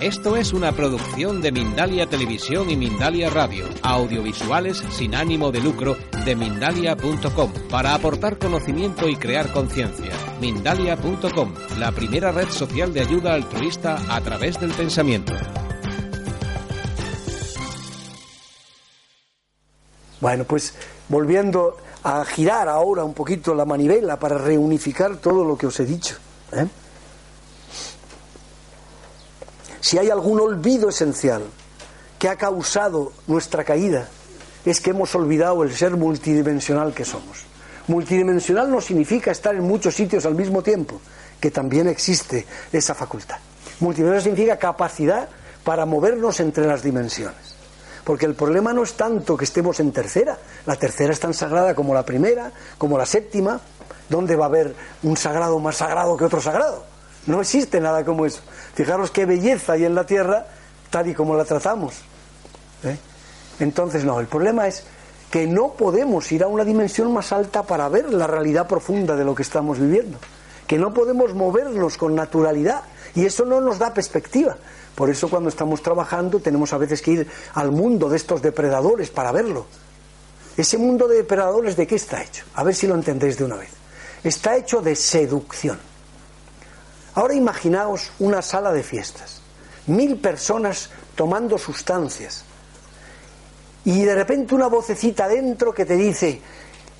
Esto es una producción de Mindalia Televisión y Mindalia Radio, audiovisuales sin ánimo de lucro de mindalia.com, para aportar conocimiento y crear conciencia. Mindalia.com, la primera red social de ayuda altruista a través del pensamiento. Bueno, pues volviendo a girar ahora un poquito la manivela para reunificar todo lo que os he dicho. ¿eh? Si hay algún olvido esencial que ha causado nuestra caída, es que hemos olvidado el ser multidimensional que somos. Multidimensional no significa estar en muchos sitios al mismo tiempo, que también existe esa facultad. Multidimensional significa capacidad para movernos entre las dimensiones. Porque el problema no es tanto que estemos en tercera, la tercera es tan sagrada como la primera, como la séptima, ¿dónde va a haber un sagrado más sagrado que otro sagrado? No existe nada como eso. Fijaros qué belleza hay en la tierra tal y como la tratamos. ¿eh? Entonces, no, el problema es que no podemos ir a una dimensión más alta para ver la realidad profunda de lo que estamos viviendo. Que no podemos movernos con naturalidad. Y eso no nos da perspectiva. Por eso cuando estamos trabajando tenemos a veces que ir al mundo de estos depredadores para verlo. Ese mundo de depredadores de qué está hecho? A ver si lo entendéis de una vez. Está hecho de seducción. Ahora imaginaos una sala de fiestas, mil personas tomando sustancias y de repente una vocecita dentro que te dice,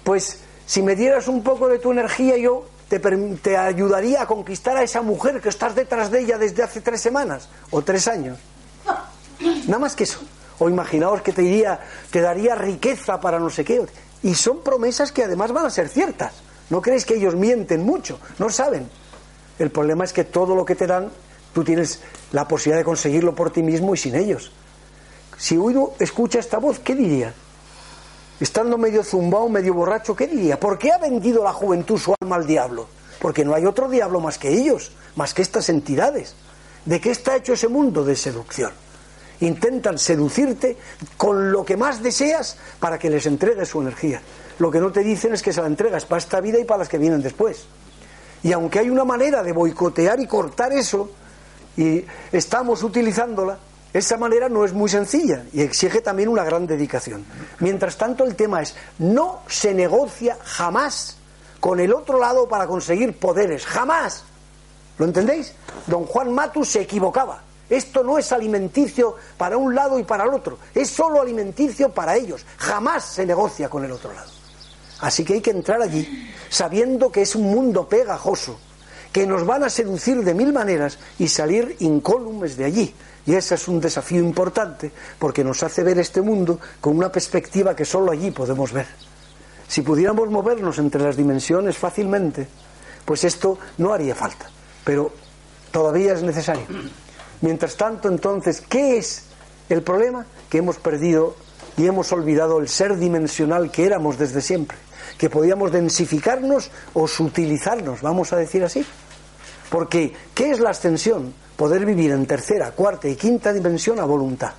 pues si me dieras un poco de tu energía yo te, te, ayudaría a conquistar a esa mujer que estás detrás de ella desde hace tres semanas o tres años. Nada más que eso. O imaginaos que te, diría, te daría riqueza para no sé qué. Y son promesas que además van a ser ciertas. No creéis que ellos mienten mucho, no saben. El problema es que todo lo que te dan, tú tienes la posibilidad de conseguirlo por ti mismo y sin ellos. Si uno escucha esta voz, ¿qué diría? Estando medio zumbado, medio borracho, ¿qué diría? ¿Por qué ha vendido la juventud su alma al diablo? Porque no hay otro diablo más que ellos, más que estas entidades. ¿De qué está hecho ese mundo de seducción? Intentan seducirte con lo que más deseas para que les entregues su energía. Lo que no te dicen es que se la entregas para esta vida y para las que vienen después. Y aunque hay una manera de boicotear y cortar eso, y estamos utilizándola, esa manera no es muy sencilla y exige también una gran dedicación. Mientras tanto, el tema es, no se negocia jamás con el otro lado para conseguir poderes, jamás. ¿Lo entendéis? Don Juan Matus se equivocaba. Esto no es alimenticio para un lado y para el otro, es solo alimenticio para ellos. Jamás se negocia con el otro lado. Así que hay que entrar allí sabiendo que es un mundo pegajoso, que nos van a seducir de mil maneras y salir incólumes de allí. Y ese es un desafío importante porque nos hace ver este mundo con una perspectiva que solo allí podemos ver. Si pudiéramos movernos entre las dimensiones fácilmente, pues esto no haría falta. Pero todavía es necesario. Mientras tanto, entonces, ¿qué es el problema? Que hemos perdido y hemos olvidado el ser dimensional que éramos desde siempre que podíamos densificarnos o sutilizarnos, vamos a decir así. Porque, ¿qué es la ascensión? Poder vivir en tercera, cuarta y quinta dimensión a voluntad.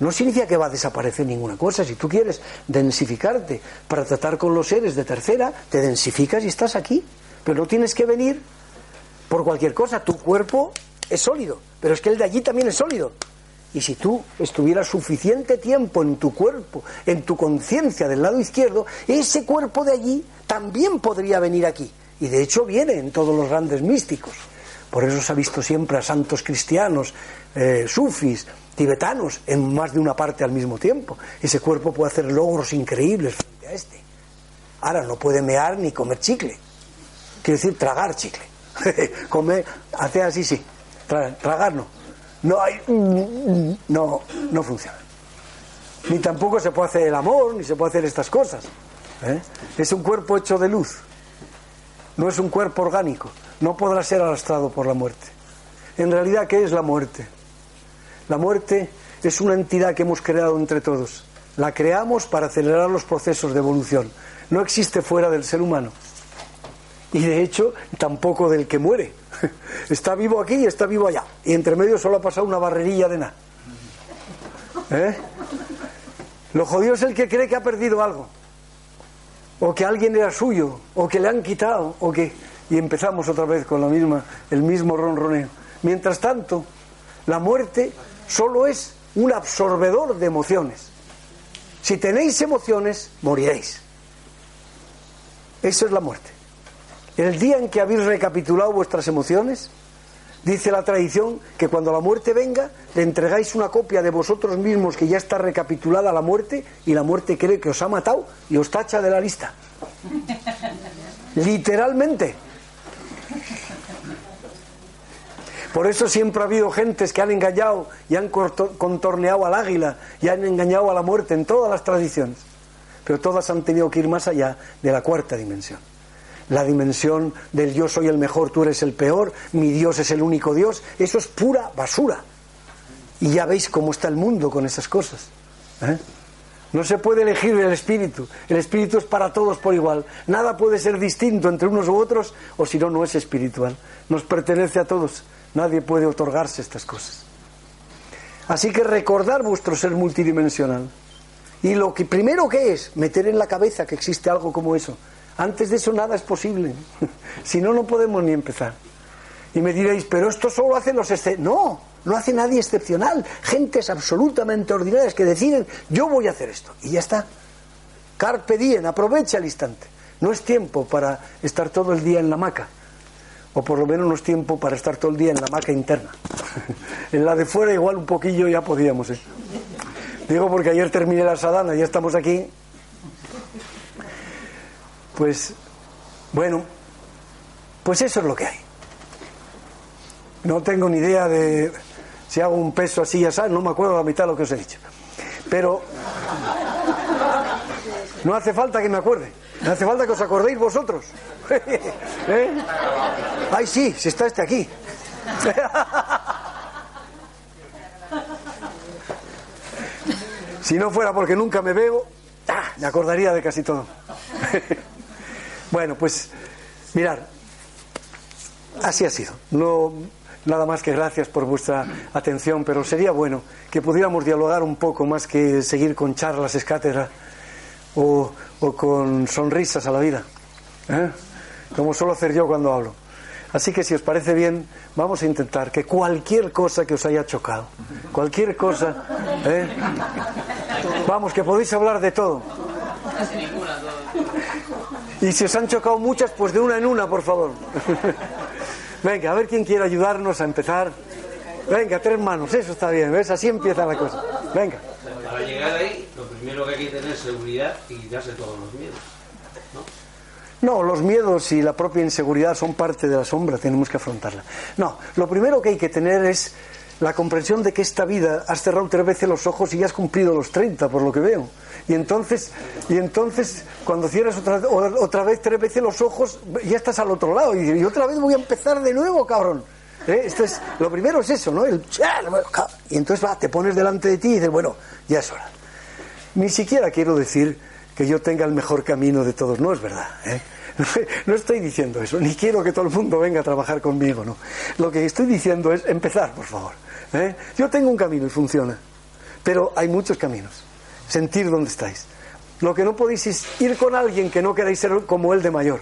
No significa que va a desaparecer ninguna cosa. Si tú quieres densificarte para tratar con los seres de tercera, te densificas y estás aquí. Pero no tienes que venir por cualquier cosa. Tu cuerpo es sólido, pero es que el de allí también es sólido. Y si tú estuvieras suficiente tiempo en tu cuerpo, en tu conciencia del lado izquierdo, ese cuerpo de allí también podría venir aquí. Y de hecho viene en todos los grandes místicos. Por eso se ha visto siempre a santos cristianos, eh, sufis, tibetanos, en más de una parte al mismo tiempo. Ese cuerpo puede hacer logros increíbles frente a este. Ahora no puede mear ni comer chicle. Quiere decir tragar chicle. comer, hacer así sí. tragar no no hay no no funciona ni tampoco se puede hacer el amor ni se puede hacer estas cosas ¿eh? es un cuerpo hecho de luz no es un cuerpo orgánico no podrá ser arrastrado por la muerte En realidad, ¿qué es la muerte? La muerte es una entidad que hemos creado entre todos. La creamos para acelerar los procesos de evolución. No existe fuera del ser humano. Y de hecho, tampoco del que muere. Está vivo aquí y está vivo allá. Y entre medio solo ha pasado una barrerilla de nada. ¿Eh? Lo jodido es el que cree que ha perdido algo. O que alguien era suyo. O que le han quitado. O que... Y empezamos otra vez con la misma, el mismo ronroneo. Mientras tanto, la muerte solo es un absorbedor de emociones. Si tenéis emociones, moriréis. Eso es la muerte. El día en que habéis recapitulado vuestras emociones, dice la tradición que cuando la muerte venga, le entregáis una copia de vosotros mismos que ya está recapitulada la muerte y la muerte cree que os ha matado y os tacha de la lista. Literalmente. Por eso siempre ha habido gentes que han engañado y han contorneado al águila y han engañado a la muerte en todas las tradiciones. Pero todas han tenido que ir más allá de la cuarta dimensión. La dimensión del yo soy el mejor, tú eres el peor, mi Dios es el único Dios, eso es pura basura. Y ya veis cómo está el mundo con esas cosas. ¿eh? No se puede elegir el espíritu. El espíritu es para todos por igual. Nada puede ser distinto entre unos u otros, o si no, no es espiritual. Nos pertenece a todos. Nadie puede otorgarse estas cosas. Así que recordar vuestro ser multidimensional. Y lo que primero que es, meter en la cabeza que existe algo como eso. Antes de eso nada es posible. si no, no podemos ni empezar. Y me diréis, pero esto solo hacen los No, no hace nadie excepcional. Gentes absolutamente ordinarias que deciden, yo voy a hacer esto. Y ya está. Carpe diem, aprovecha el instante. No es tiempo para estar todo el día en la maca o por lo menos no es tiempo para estar todo el día en la maca interna. en la de fuera igual un poquillo ya podíamos. ¿eh? Digo porque ayer terminé la sadana, ya estamos aquí. Pues, bueno, pues eso es lo que hay. No tengo ni idea de si hago un peso así ya sabes, no me acuerdo la mitad de lo que os he dicho. Pero no hace falta que me acuerde, no hace falta que os acordéis vosotros. ¿Eh? Ay, sí, si está este aquí. si no fuera porque nunca me veo, ¡ah! me acordaría de casi todo. bueno, pues mirar, así ha sido. No nada más que gracias por vuestra atención, pero sería bueno que pudiéramos dialogar un poco más que seguir con charlas escátedra o, o con sonrisas a la vida. ¿Eh? como suelo hacer yo cuando hablo. Así que si os parece bien, vamos a intentar que cualquier cosa que os haya chocado, cualquier cosa, ¿eh? vamos, que podéis hablar de todo. Y si os han chocado muchas, pues de una en una, por favor. Venga, a ver quién quiere ayudarnos a empezar. Venga, tres manos, eso está bien, ¿ves? Así empieza la cosa. Venga. Para llegar ahí, lo primero que hay que tener es seguridad y quitarse todos los miedos. No, los miedos y la propia inseguridad son parte de la sombra, tenemos que afrontarla. No, lo primero que hay que tener es la comprensión de que esta vida has cerrado tres veces los ojos y ya has cumplido los 30, por lo que veo. Y entonces, y entonces cuando cierras otra, otra vez tres veces los ojos, ya estás al otro lado. Y, otra vez voy a empezar de nuevo, cabrón. ¿Eh? Es, lo primero es eso, ¿no? El, y entonces va, te pones delante de ti y dices, bueno, ya es hora. Ni siquiera quiero decir que yo tenga el mejor camino de todos. No es verdad. ¿eh? No estoy diciendo eso, ni quiero que todo el mundo venga a trabajar conmigo, no. Lo que estoy diciendo es empezar, por favor. ¿eh? Yo tengo un camino y funciona, pero hay muchos caminos. Sentir dónde estáis. Lo que no podéis es ir con alguien que no queráis ser como él de mayor.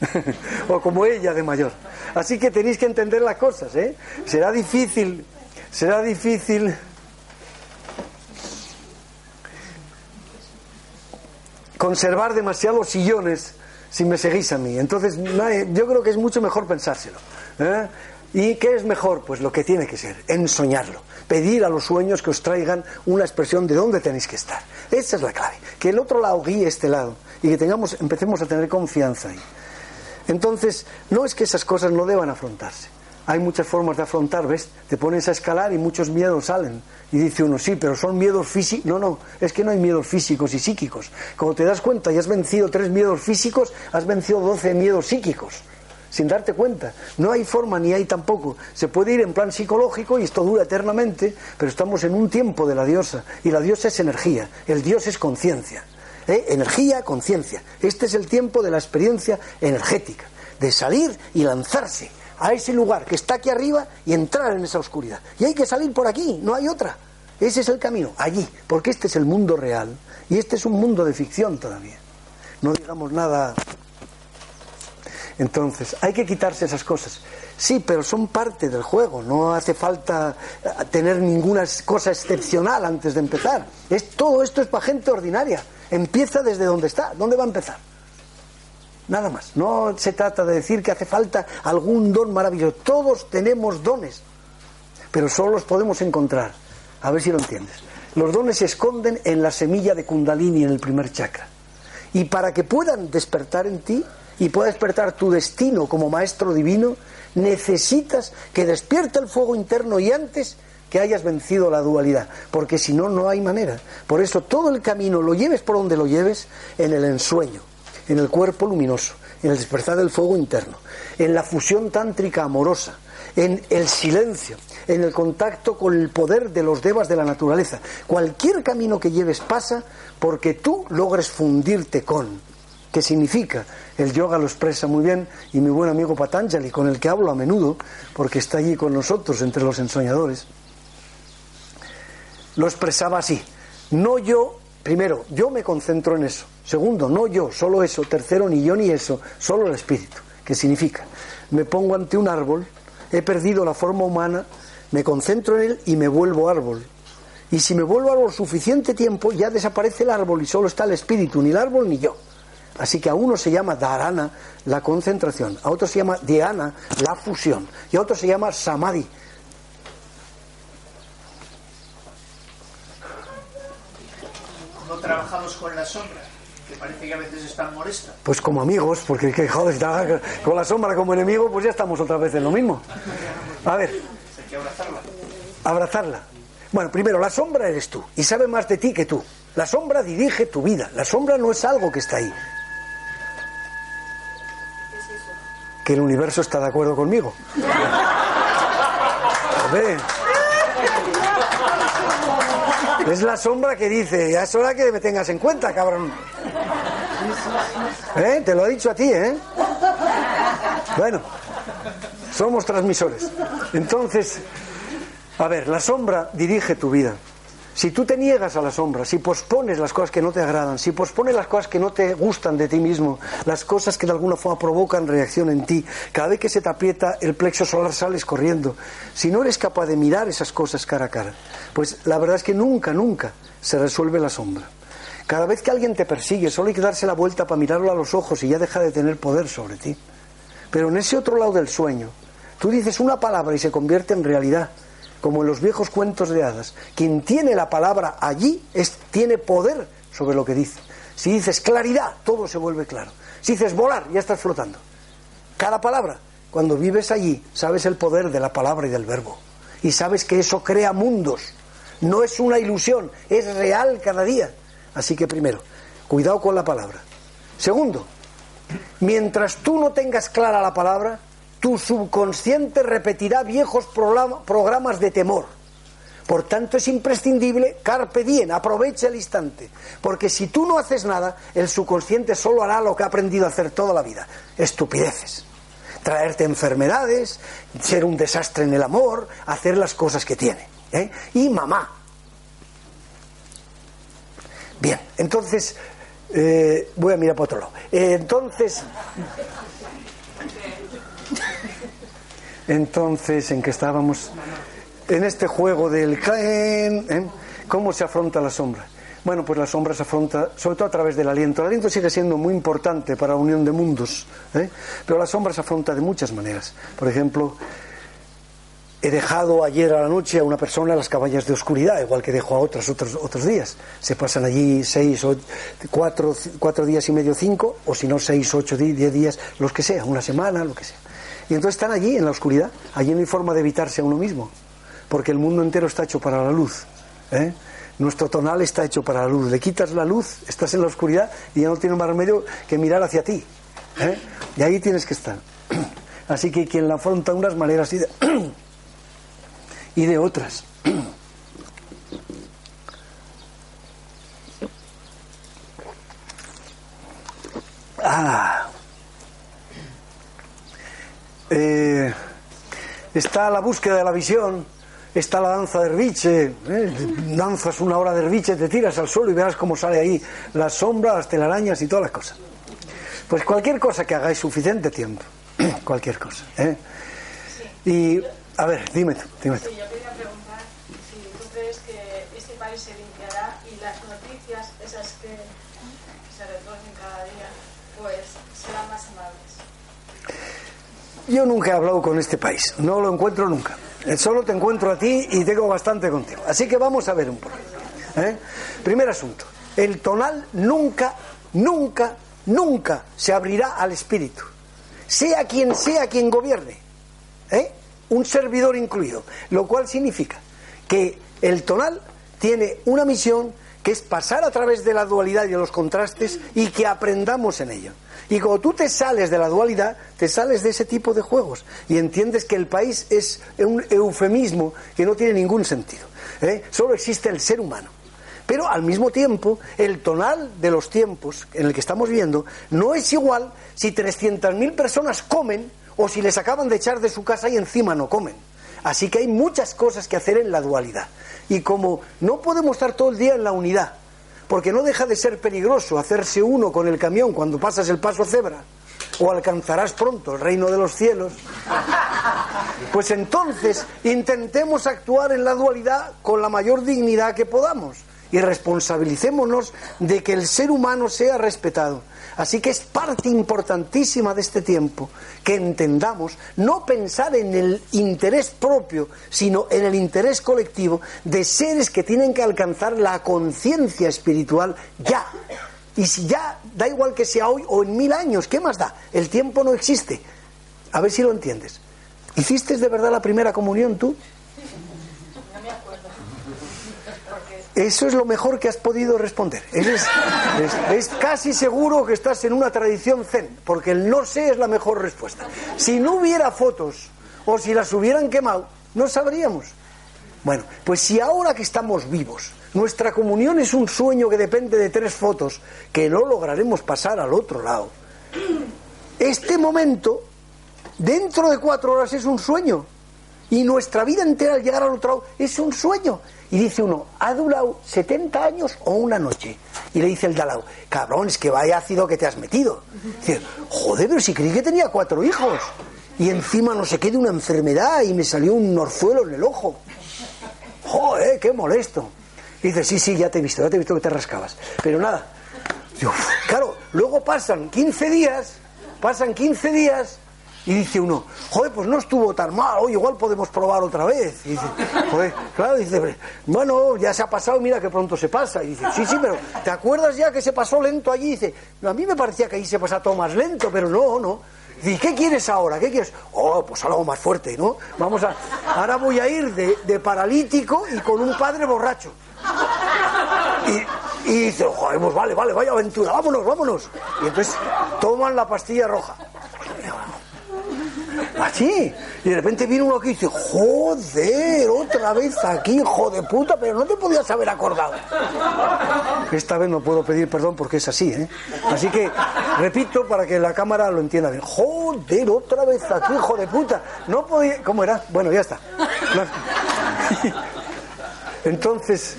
o como ella de mayor. Así que tenéis que entender las cosas, ¿eh? Será difícil, será difícil conservar demasiados sillones si me seguís a mí. Entonces, yo creo que es mucho mejor pensárselo. ¿eh? ¿Y qué es mejor? Pues lo que tiene que ser, ensoñarlo. Pedir a los sueños que os traigan una expresión de dónde tenéis que estar. Esa es la clave. Que el otro lado guíe este lado y que tengamos, empecemos a tener confianza ahí. Entonces, no es que esas cosas no deban afrontarse hay muchas formas de afrontar, ¿ves? Te pones a escalar y muchos miedos salen. Y dice uno, sí, pero son miedos físicos. No, no, es que no hay miedos físicos y psíquicos. Cuando te das cuenta y has vencido tres miedos físicos, has vencido doce miedos psíquicos. Sin darte cuenta. No hay forma ni hay tampoco. Se puede ir en plan psicológico y esto dura eternamente, pero estamos en un tiempo de la diosa y la diosa es energía, el dios es conciencia. ¿eh? Energía, conciencia. Este es el tiempo de la experiencia energética, de salir y lanzarse a ese lugar que está aquí arriba y entrar en esa oscuridad. Y hay que salir por aquí, no hay otra. Ese es el camino, allí, porque este es el mundo real y este es un mundo de ficción todavía. No digamos nada. Entonces, hay que quitarse esas cosas. Sí, pero son parte del juego, no hace falta eh, tener ninguna cosa excepcional antes de empezar. Es, todo esto es para gente ordinaria. Empieza desde donde está. ¿Dónde va a empezar? Nada más. No se trata de decir que hace falta algún don maravilloso. Todos tenemos dones, pero solo los podemos encontrar. A ver si lo entiendes. Los dones se esconden en la semilla de Kundalini, en el primer chakra. Y para que puedan despertar en ti y pueda despertar tu destino como maestro divino, necesitas que despierte el fuego interno y antes que hayas vencido la dualidad, porque si no, no hay manera. Por eso todo el camino, lo lleves por donde lo lleves, en el ensueño, en el cuerpo luminoso, en el despertar del fuego interno, en la fusión tántrica amorosa, en el silencio, en el contacto con el poder de los devas de la naturaleza. Cualquier camino que lleves pasa porque tú logres fundirte con. ¿Qué significa? El yoga lo expresa muy bien y mi buen amigo Patanjali, con el que hablo a menudo, porque está allí con nosotros entre los ensoñadores, lo expresaba así. No yo, primero, yo me concentro en eso. Segundo, no yo, solo eso. Tercero, ni yo ni eso, solo el espíritu. ¿Qué significa? Me pongo ante un árbol, he perdido la forma humana, me concentro en él y me vuelvo árbol. Y si me vuelvo árbol suficiente tiempo, ya desaparece el árbol y solo está el espíritu, ni el árbol ni yo. Así que a uno se llama dharana, la concentración, a otro se llama dhyana, la fusión, y a otro se llama samadhi. ¿Cómo trabajamos con la sombra? Que parece que a veces es tan molesta. Pues como amigos, porque que joder, está con la sombra como enemigo, pues ya estamos otra vez en lo mismo. A ver, Hay que abrazarla. abrazarla. Bueno, primero, la sombra eres tú y sabe más de ti que tú. La sombra dirige tu vida. La sombra no es algo que está ahí. Que el universo está de acuerdo conmigo. Ver. Es la sombra que dice, ya es hora que me tengas en cuenta, cabrón. ¿Eh? Te lo he dicho a ti, ¿eh? Bueno, somos transmisores. Entonces, a ver, la sombra dirige tu vida. Si tú te niegas a la sombra, si pospones las cosas que no te agradan, si pospones las cosas que no te gustan de ti mismo, las cosas que de alguna forma provocan reacción en ti, cada vez que se te aprieta el plexo solar sales corriendo. Si no eres capaz de mirar esas cosas cara a cara, pues la verdad es que nunca, nunca se resuelve la sombra. Cada vez que alguien te persigue, solo hay que darse la vuelta para mirarlo a los ojos y ya deja de tener poder sobre ti. Pero en ese otro lado del sueño, tú dices una palabra y se convierte en realidad como en los viejos cuentos de hadas. Quien tiene la palabra allí es, tiene poder sobre lo que dice. Si dices claridad, todo se vuelve claro. Si dices volar, ya estás flotando. Cada palabra, cuando vives allí, sabes el poder de la palabra y del verbo. Y sabes que eso crea mundos. No es una ilusión, es real cada día. Así que primero, cuidado con la palabra. Segundo, mientras tú no tengas clara la palabra, tu subconsciente repetirá viejos programa- programas de temor. Por tanto, es imprescindible, carpe diem, aprovecha el instante. Porque si tú no haces nada, el subconsciente solo hará lo que ha aprendido a hacer toda la vida: estupideces. Traerte enfermedades, ser un desastre en el amor, hacer las cosas que tiene. ¿eh? Y mamá. Bien, entonces, eh, voy a mirar para otro lado. Eh, entonces, entonces, ¿en qué estábamos? En este juego del ¿eh? ¿cómo se afronta la sombra? Bueno, pues la sombra se afronta sobre todo a través del aliento. El aliento sigue siendo muy importante para la unión de mundos, ¿eh? pero la sombra se afronta de muchas maneras. Por ejemplo, he dejado ayer a la noche a una persona en las cabañas de oscuridad, igual que dejo a otras otros, otros días. Se pasan allí seis, o cuatro, cuatro días y medio, cinco, o si no, seis, ocho, di- diez días, los que sea, una semana, lo que sea. Y entonces están allí en la oscuridad. Allí no hay forma de evitarse a uno mismo, porque el mundo entero está hecho para la luz. ¿eh? Nuestro tonal está hecho para la luz. Le quitas la luz, estás en la oscuridad y ya no tienes más remedio que mirar hacia ti. ¿eh? Y ahí tienes que estar. Así que quien la afronta unas maneras y de, y de otras. Ah. Eh, está la búsqueda de la visión, está la danza de Herbiche, ¿eh? danzas una hora de Herbiche, te tiras al suelo y verás cómo sale ahí las sombras, las telarañas y todas las cosas. Pues cualquier cosa que hagáis suficiente tiempo, cualquier cosa. ¿eh? Y, a ver, dime tú, dime tú. Sí, yo quería preguntar si tú crees que este país se limpiará y las noticias, esas que se retuercen cada día, pues serán más amables. Yo nunca he hablado con este país, no lo encuentro nunca. Eh, Solo te encuentro a ti y tengo bastante contigo. Así que vamos a ver un poco. ¿eh? Primer asunto, el tonal nunca, nunca, nunca se abrirá al espíritu, sea quien sea quien gobierne, ¿eh? un servidor incluido, lo cual significa que el tonal tiene una misión que es pasar a través de la dualidad y de los contrastes y que aprendamos en ello. Y cuando tú te sales de la dualidad, te sales de ese tipo de juegos y entiendes que el país es un eufemismo que no tiene ningún sentido. ¿eh? Solo existe el ser humano. Pero al mismo tiempo, el tonal de los tiempos en el que estamos viendo no es igual si 300.000 personas comen o si les acaban de echar de su casa y encima no comen. Así que hay muchas cosas que hacer en la dualidad. Y como no podemos estar todo el día en la unidad, porque no deja de ser peligroso hacerse uno con el camión cuando pasas el paso cebra, o alcanzarás pronto el reino de los cielos, pues entonces intentemos actuar en la dualidad con la mayor dignidad que podamos y responsabilicémonos de que el ser humano sea respetado. Así que es parte importantísima de este tiempo que entendamos no pensar en el interés propio, sino en el interés colectivo de seres que tienen que alcanzar la conciencia espiritual ya. Y si ya, da igual que sea hoy o en mil años, ¿qué más da? El tiempo no existe. A ver si lo entiendes. ¿Hiciste de verdad la primera comunión tú? Eso es lo mejor que has podido responder. Es, es- es casi seguro que estás en una tradición zen, porque el no sé es la mejor respuesta. Si no hubiera fotos o si las hubieran quemado, no sabríamos. Bueno, pues si ahora que estamos vivos, nuestra comunión es un sueño que depende de tres fotos, que no lograremos pasar al otro lado, este momento, dentro de cuatro horas, es un sueño. Y nuestra vida entera al llegar al otro lado es un sueño. Y dice uno, ¿ha durado 70 años o una noche? Y le dice el de al lado, cabrón, es que vaya ácido que te has metido. Dice, joder, pero si creí que tenía cuatro hijos. Y encima no sé qué de una enfermedad y me salió un orzuelo en el ojo. Joder, qué molesto. Y dice, sí, sí, ya te he visto, ya te he visto que te rascabas. Pero nada. Claro, luego pasan 15 días, pasan 15 días y dice uno, joder, pues no estuvo tan mal, oye, igual podemos probar otra vez. Y dice, joder, claro, dice, bueno, ya se ha pasado, mira que pronto se pasa. Y dice, sí, sí, pero ¿te acuerdas ya que se pasó lento allí? Y dice, a mí me parecía que ahí se pasa todo más lento, pero no, no. ¿y qué quieres ahora? ¿Qué quieres? Oh, pues algo más fuerte, ¿no? Vamos a, ahora voy a ir de, paralítico y con un padre borracho. Y dice, joder, pues vale, vale, vaya aventura, vámonos, vámonos. Y entonces toman la pastilla roja. Así. Y de repente viene uno aquí y dice, joder, otra vez aquí, hijo de puta, pero no te podías haber acordado. Esta vez no puedo pedir perdón porque es así, ¿eh? Así que, repito para que la cámara lo entienda bien. Joder, otra vez aquí, hijo de puta. No podía... ¿Cómo era? Bueno, ya está. Entonces,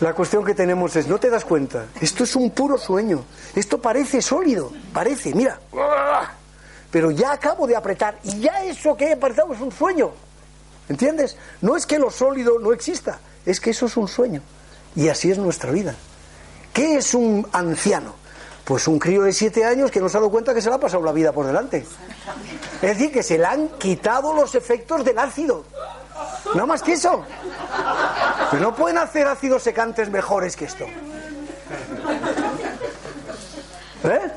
la cuestión que tenemos es, ¿no te das cuenta? Esto es un puro sueño. Esto parece sólido, parece, mira. Pero ya acabo de apretar y ya eso que he apretado es un sueño. ¿Entiendes? No es que lo sólido no exista, es que eso es un sueño. Y así es nuestra vida. ¿Qué es un anciano? Pues un crío de siete años que no se ha dado cuenta que se le ha pasado la vida por delante. Es decir, que se le han quitado los efectos del ácido. No más que eso. Pero no pueden hacer ácidos secantes mejores que esto. ¿Eh?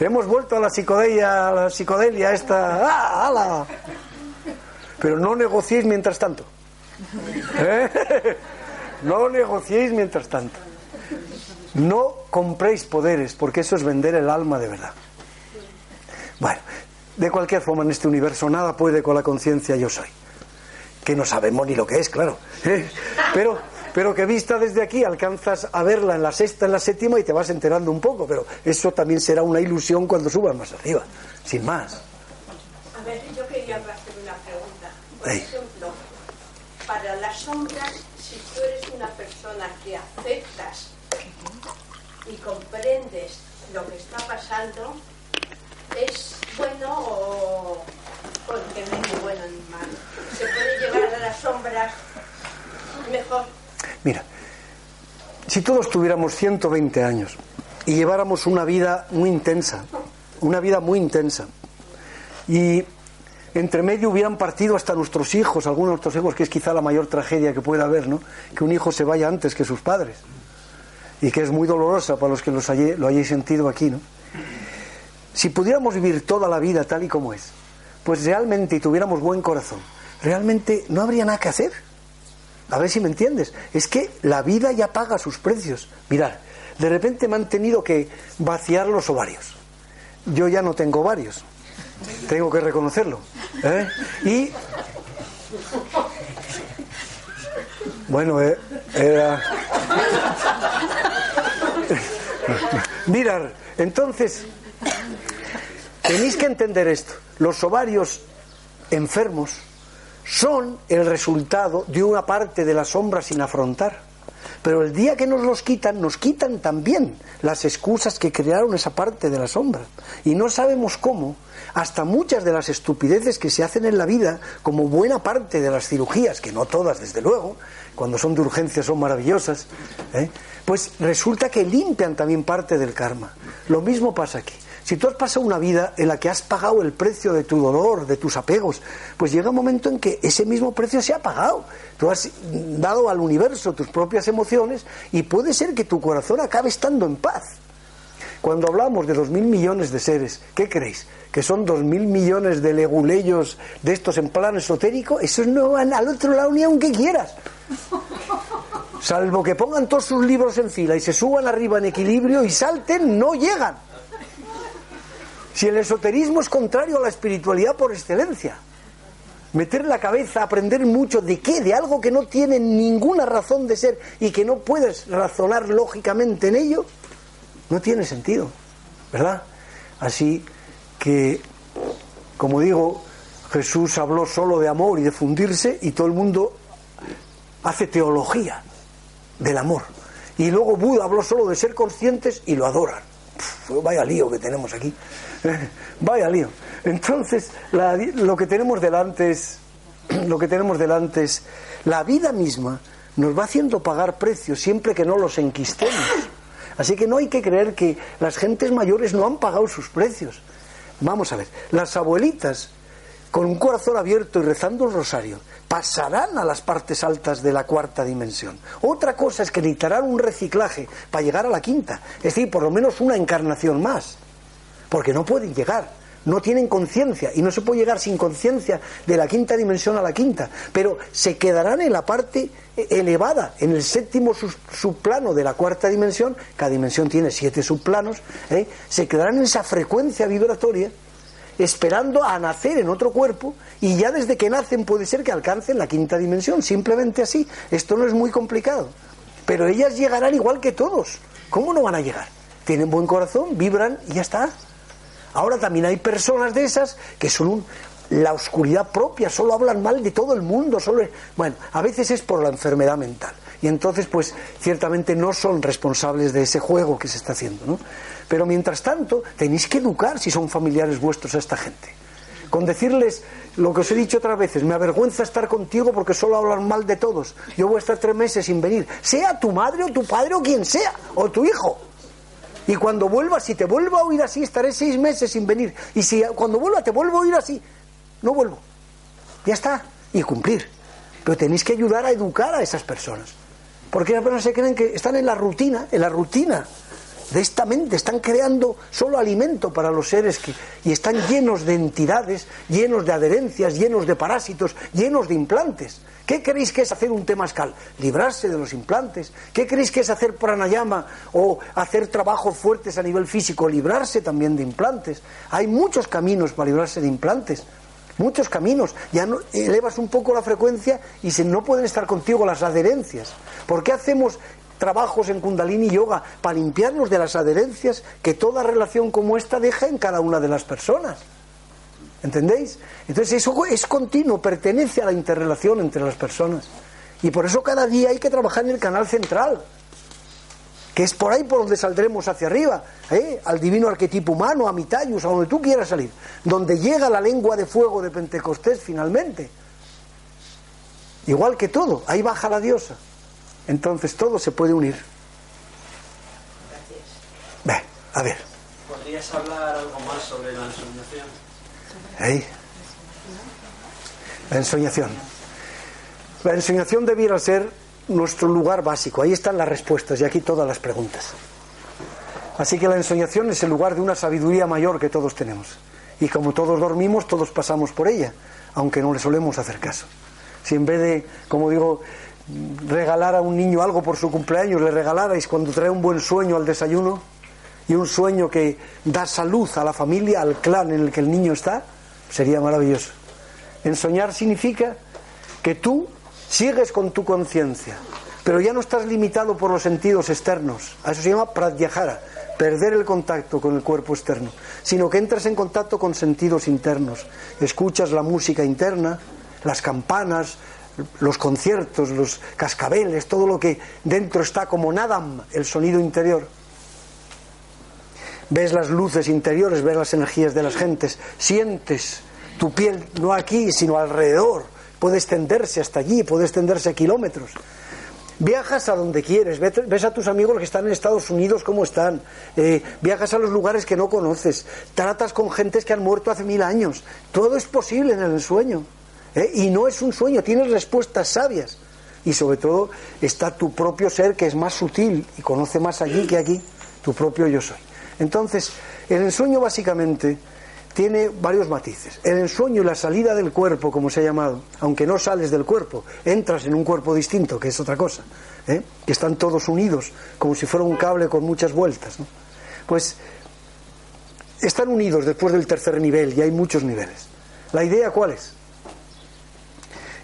Hemos vuelto a la psicodelia, a la psicodelia esta. ¡Ah, ala! Pero no negociéis mientras tanto. ¿Eh? No negociéis mientras tanto. No compréis poderes, porque eso es vender el alma de verdad. Bueno, de cualquier forma en este universo nada puede con la conciencia yo soy. Que no sabemos ni lo que es, claro. ¿eh? Pero, pero que vista desde aquí alcanzas a verla en la sexta, en la séptima y te vas enterando un poco. Pero eso también será una ilusión cuando subas más arriba, sin más. A ver, yo quería hacer una pregunta. Por Ey. ejemplo, para las sombras, si tú eres una persona que aceptas y comprendes lo que está pasando, ¿es bueno o porque no es ni bueno ni malo? ¿Se puede llegar a las sombras mejor? Mira, si todos tuviéramos 120 años y lleváramos una vida muy intensa, una vida muy intensa, y entre medio hubieran partido hasta nuestros hijos, algunos de nuestros hijos, que es quizá la mayor tragedia que pueda haber, ¿no? Que un hijo se vaya antes que sus padres. Y que es muy dolorosa para los que los lo hayáis sentido aquí, ¿no? Si pudiéramos vivir toda la vida tal y como es, pues realmente y tuviéramos buen corazón, realmente no habría nada que hacer. A ver si me entiendes. Es que la vida ya paga sus precios. Mirad, de repente me han tenido que vaciar los ovarios. Yo ya no tengo ovarios. Tengo que reconocerlo. ¿eh? Y. Bueno, eh, era. Mirad, entonces. Tenéis que entender esto. Los ovarios enfermos son el resultado de una parte de la sombra sin afrontar. Pero el día que nos los quitan, nos quitan también las excusas que crearon esa parte de la sombra. Y no sabemos cómo, hasta muchas de las estupideces que se hacen en la vida, como buena parte de las cirugías, que no todas desde luego, cuando son de urgencia son maravillosas, ¿eh? pues resulta que limpian también parte del karma. Lo mismo pasa aquí. Si tú has pasado una vida en la que has pagado el precio de tu dolor, de tus apegos, pues llega un momento en que ese mismo precio se ha pagado. Tú has dado al universo tus propias emociones y puede ser que tu corazón acabe estando en paz. Cuando hablamos de dos mil millones de seres, ¿qué creéis? ¿Que son dos mil millones de leguleyos de estos en plano esotérico? Esos no van al otro lado ni aunque quieras. Salvo que pongan todos sus libros en fila y se suban arriba en equilibrio y salten, no llegan. Si el esoterismo es contrario a la espiritualidad por excelencia, meter la cabeza, aprender mucho de qué, de algo que no tiene ninguna razón de ser y que no puedes razonar lógicamente en ello, no tiene sentido, ¿verdad? Así que, como digo, Jesús habló solo de amor y de fundirse y todo el mundo hace teología del amor. Y luego Buda habló solo de ser conscientes y lo adoran. Vaya lío que tenemos aquí. Vaya lío. Entonces, lo que tenemos delante es lo que tenemos delante es la vida misma nos va haciendo pagar precios siempre que no los enquistemos. Así que no hay que creer que las gentes mayores no han pagado sus precios. Vamos a ver, las abuelitas con un corazón abierto y rezando el rosario pasarán a las partes altas de la cuarta dimensión. Otra cosa es que necesitarán un reciclaje para llegar a la quinta, es decir, por lo menos una encarnación más porque no pueden llegar, no tienen conciencia y no se puede llegar sin conciencia de la quinta dimensión a la quinta, pero se quedarán en la parte eh, elevada, en el séptimo subplano de la cuarta dimensión, cada dimensión tiene siete subplanos, ¿eh? se quedarán en esa frecuencia vibratoria esperando a nacer en otro cuerpo y ya desde que nacen puede ser que alcancen la quinta dimensión, simplemente así. Esto no es muy complicado. Pero ellas llegarán igual que todos. ¿Cómo no van a llegar? Tienen buen corazón, vibran y ya está. Ahora también hay personas de esas que son la oscuridad propia, solo hablan mal de todo el mundo, solo bueno, a veces es por la enfermedad mental. Y entonces, pues, ciertamente no son responsables de ese juego que se está haciendo, ¿no? Pero mientras tanto, tenéis que educar si son familiares vuestros a esta gente. Con decirles lo que os he dicho otras veces, me avergüenza estar contigo porque solo hablan mal de todos. Yo voy a estar tres meses sin venir, sea tu madre o tu padre o quien sea, o tu hijo. Y cuando vuelva, si te vuelvo a oír así, estaré seis meses sin venir. Y si cuando vuelva te vuelvo a oír así, no vuelvo. Ya está. Y cumplir. Pero tenéis que ayudar a educar a esas personas. Porque las personas se creen que están en la rutina, en la rutina. De esta mente, están creando solo alimento para los seres que, y están llenos de entidades, llenos de adherencias, llenos de parásitos, llenos de implantes. ¿Qué creéis que es hacer un temascal? Librarse de los implantes. ¿Qué creéis que es hacer pranayama o hacer trabajos fuertes a nivel físico? Librarse también de implantes. Hay muchos caminos para librarse de implantes. Muchos caminos. Ya no, elevas un poco la frecuencia y se, no pueden estar contigo las adherencias. ¿Por qué hacemos trabajos en Kundalini Yoga para limpiarnos de las adherencias que toda relación como esta deja en cada una de las personas. ¿Entendéis? Entonces eso es continuo, pertenece a la interrelación entre las personas. Y por eso cada día hay que trabajar en el canal central, que es por ahí por donde saldremos hacia arriba, ¿eh? al divino arquetipo humano, a Mitayus, a donde tú quieras salir, donde llega la lengua de fuego de Pentecostés finalmente. Igual que todo, ahí baja la diosa. Entonces todo se puede unir. Gracias. Ve, a ver. ¿Podrías hablar algo más sobre la ensoñación? Ahí. La ensoñación. La ensoñación debiera ser nuestro lugar básico. Ahí están las respuestas y aquí todas las preguntas. Así que la ensoñación es el lugar de una sabiduría mayor que todos tenemos. Y como todos dormimos, todos pasamos por ella, aunque no le solemos hacer caso. Si en vez de, como digo, regalar a un niño algo por su cumpleaños, le regalarais cuando trae un buen sueño al desayuno y un sueño que da salud a la familia, al clan en el que el niño está, sería maravilloso. Ensoñar significa que tú sigues con tu conciencia, pero ya no estás limitado por los sentidos externos. A eso se llama pratyahara, perder el contacto con el cuerpo externo, sino que entras en contacto con sentidos internos. Escuchas la música interna, las campanas, los conciertos, los cascabeles, todo lo que dentro está como nadam, el sonido interior. Ves las luces interiores, ves las energías de las gentes, sientes tu piel no aquí, sino alrededor. Puede extenderse hasta allí, puede extenderse a kilómetros. Viajas a donde quieres, ves a tus amigos que están en Estados Unidos cómo están, eh, viajas a los lugares que no conoces, tratas con gentes que han muerto hace mil años. Todo es posible en el sueño. ¿Eh? Y no es un sueño, tienes respuestas sabias. Y sobre todo está tu propio ser que es más sutil y conoce más allí que aquí, tu propio yo soy. Entonces, el ensueño básicamente tiene varios matices. El ensueño y la salida del cuerpo, como se ha llamado, aunque no sales del cuerpo, entras en un cuerpo distinto, que es otra cosa, ¿eh? que están todos unidos, como si fuera un cable con muchas vueltas. Pues están unidos después del tercer nivel y hay muchos niveles. ¿La idea cuál es?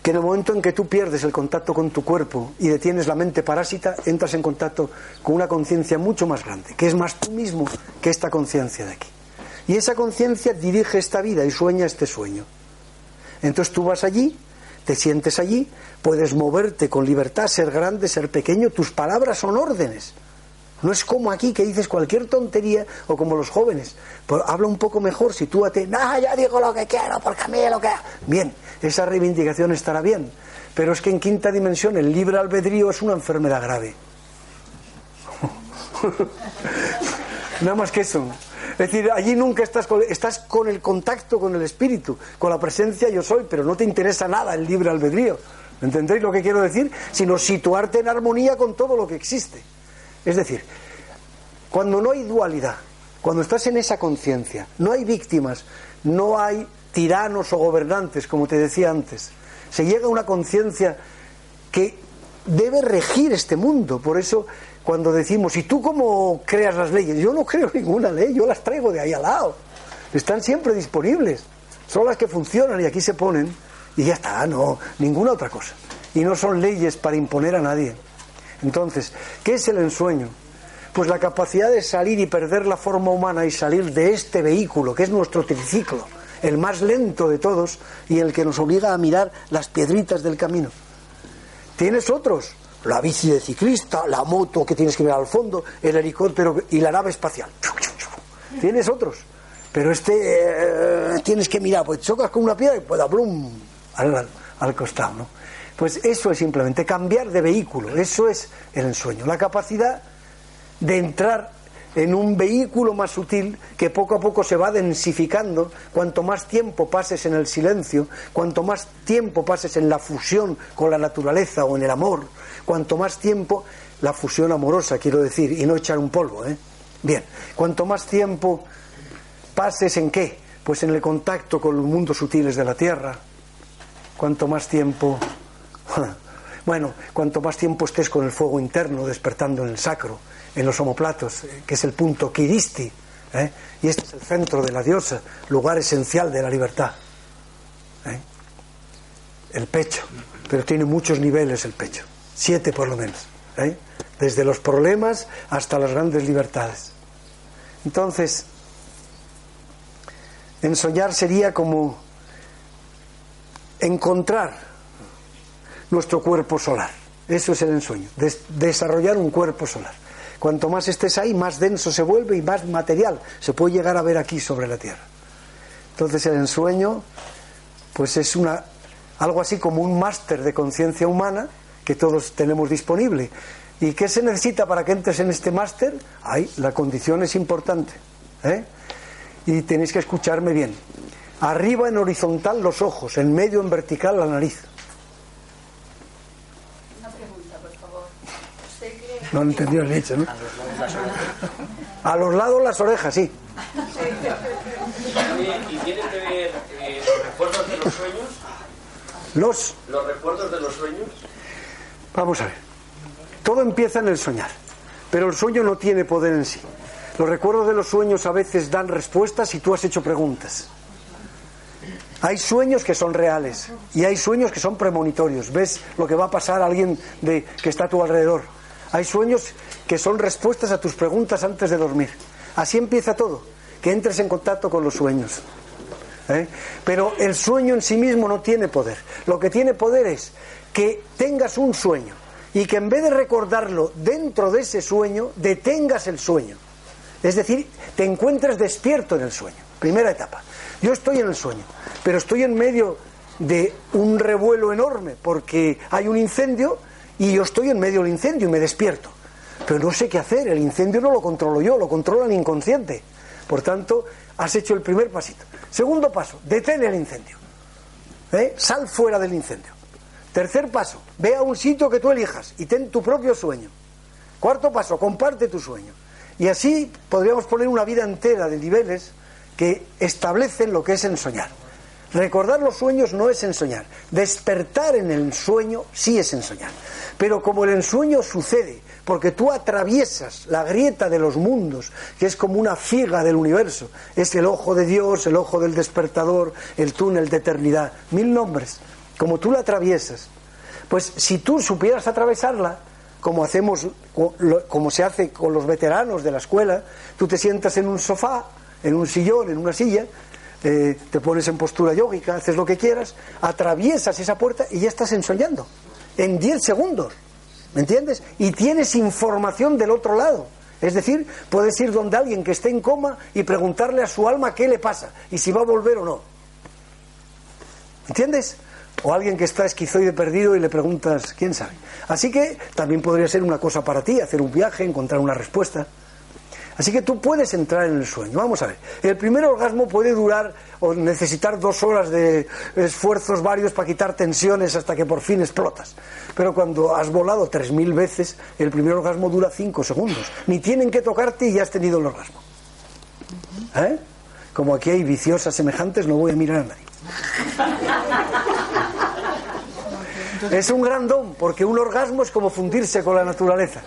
Que en el momento en que tú pierdes el contacto con tu cuerpo y detienes la mente parásita, entras en contacto con una conciencia mucho más grande, que es más tú mismo que esta conciencia de aquí. Y esa conciencia dirige esta vida y sueña este sueño. Entonces tú vas allí, te sientes allí, puedes moverte con libertad, ser grande, ser pequeño, tus palabras son órdenes. No es como aquí que dices cualquier tontería o como los jóvenes. Pues habla un poco mejor, sitúate. No, yo digo lo que quiero porque a mí lo que. Bien, esa reivindicación estará bien. Pero es que en quinta dimensión el libre albedrío es una enfermedad grave. Nada más que eso. Es decir, allí nunca estás con, estás con el contacto con el espíritu, con la presencia yo soy, pero no te interesa nada el libre albedrío. ¿Entendéis lo que quiero decir? Sino situarte en armonía con todo lo que existe. Es decir, cuando no hay dualidad, cuando estás en esa conciencia, no hay víctimas, no hay tiranos o gobernantes, como te decía antes. Se llega a una conciencia que debe regir este mundo. Por eso, cuando decimos, ¿y tú cómo creas las leyes? Yo no creo ninguna ley, yo las traigo de ahí al lado. Están siempre disponibles. Son las que funcionan y aquí se ponen y ya está, no, ninguna otra cosa. Y no son leyes para imponer a nadie. Entonces, ¿qué es el ensueño? Pues la capacidad de salir y perder la forma humana y salir de este vehículo, que es nuestro triciclo, el más lento de todos y el que nos obliga a mirar las piedritas del camino. Tienes otros, la bici de ciclista, la moto que tienes que ver al fondo, el helicóptero y la nave espacial. Tienes otros, pero este eh, tienes que mirar, pues chocas con una piedra y pues blum al, al costado, ¿no? Pues eso es simplemente cambiar de vehículo, eso es el ensueño, la capacidad de entrar en un vehículo más sutil que poco a poco se va densificando, cuanto más tiempo pases en el silencio, cuanto más tiempo pases en la fusión con la naturaleza o en el amor, cuanto más tiempo la fusión amorosa, quiero decir, y no echar un polvo, ¿eh? Bien, cuanto más tiempo pases en qué? Pues en el contacto con los mundos sutiles de la Tierra. Cuanto más tiempo... Bueno, cuanto más tiempo estés con el fuego interno despertando en el sacro, en los homoplatos, eh, que es el punto Kiristi, ¿eh? y este es el centro de la diosa, lugar esencial de la libertad. ¿eh? El pecho, pero tiene muchos niveles el pecho, siete por lo menos, desde los problemas hasta las grandes libertades. Entonces, ensoñar sería como encontrar nuestro cuerpo solar. Eso es el ensueño, des- desarrollar un cuerpo solar. Cuanto más estés ahí, más denso se vuelve y más material se puede llegar a ver aquí sobre la Tierra. Entonces el ensueño, pues es una algo así como un máster de conciencia humana que todos tenemos disponible. ¿Y qué se necesita para que entres en este máster? Ay, la condición es importante. ¿eh? Y tenéis que escucharme bien. Arriba en horizontal los ojos, en medio en vertical la nariz. Una pregunta, por favor. ¿Usted cree No han entendido el hecho, ¿no? A los lados las orejas, sí. ¿y tiene que ver eh, los recuerdos de los sueños? Los ¿Los recuerdos de los sueños? Vamos a ver. Todo empieza en el soñar, pero el sueño no tiene poder en sí. Los recuerdos de los sueños a veces dan respuestas y tú has hecho preguntas. Hay sueños que son reales y hay sueños que son premonitorios. Ves lo que va a pasar a alguien de, que está a tu alrededor. Hay sueños que son respuestas a tus preguntas antes de dormir. Así empieza todo, que entres en contacto con los sueños. ¿eh? Pero el sueño en sí mismo no tiene poder. Lo que tiene poder es que tengas un sueño y que en vez de recordarlo dentro de ese sueño, detengas el sueño. Es decir, te encuentres despierto en el sueño. Primera etapa. Yo estoy en el sueño, pero estoy en medio de un revuelo enorme porque hay un incendio y yo estoy en medio del incendio y me despierto. Pero no sé qué hacer, el incendio no lo controlo yo, lo controla el inconsciente. Por tanto, has hecho el primer pasito. Segundo paso, detén el incendio. ¿Eh? Sal fuera del incendio. Tercer paso, ve a un sitio que tú elijas y ten tu propio sueño. Cuarto paso, comparte tu sueño. Y así podríamos poner una vida entera de niveles que establecen lo que es ensoñar. Recordar los sueños no es ensoñar. Despertar en el sueño sí es ensoñar. Pero como el ensueño sucede, porque tú atraviesas la grieta de los mundos, que es como una figa del universo, es el ojo de Dios, el ojo del despertador, el túnel de eternidad, mil nombres. Como tú la atraviesas, pues si tú supieras atravesarla, como hacemos, como se hace con los veteranos de la escuela, tú te sientas en un sofá, en un sillón, en una silla, eh, te pones en postura yógica, haces lo que quieras, atraviesas esa puerta y ya estás ensoñando. En 10 segundos. ¿Me entiendes? Y tienes información del otro lado. Es decir, puedes ir donde alguien que esté en coma y preguntarle a su alma qué le pasa y si va a volver o no. ¿Entiendes? O alguien que está esquizoide perdido y le preguntas, ¿quién sabe? Así que también podría ser una cosa para ti, hacer un viaje, encontrar una respuesta. Así que tú puedes entrar en el sueño. Vamos a ver. El primer orgasmo puede durar o necesitar dos horas de esfuerzos varios para quitar tensiones hasta que por fin explotas. Pero cuando has volado tres mil veces, el primer orgasmo dura cinco segundos. Ni tienen que tocarte y ya has tenido el orgasmo. ¿Eh? Como aquí hay viciosas semejantes, no voy a mirar a nadie. Es un gran don, porque un orgasmo es como fundirse con la naturaleza.